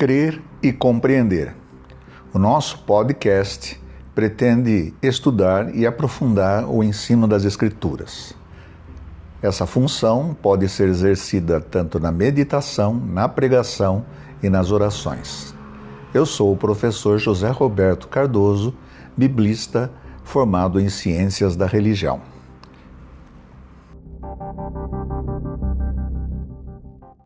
Crer e Compreender. O nosso podcast pretende estudar e aprofundar o ensino das Escrituras. Essa função pode ser exercida tanto na meditação, na pregação e nas orações. Eu sou o professor José Roberto Cardoso, biblista formado em Ciências da Religião.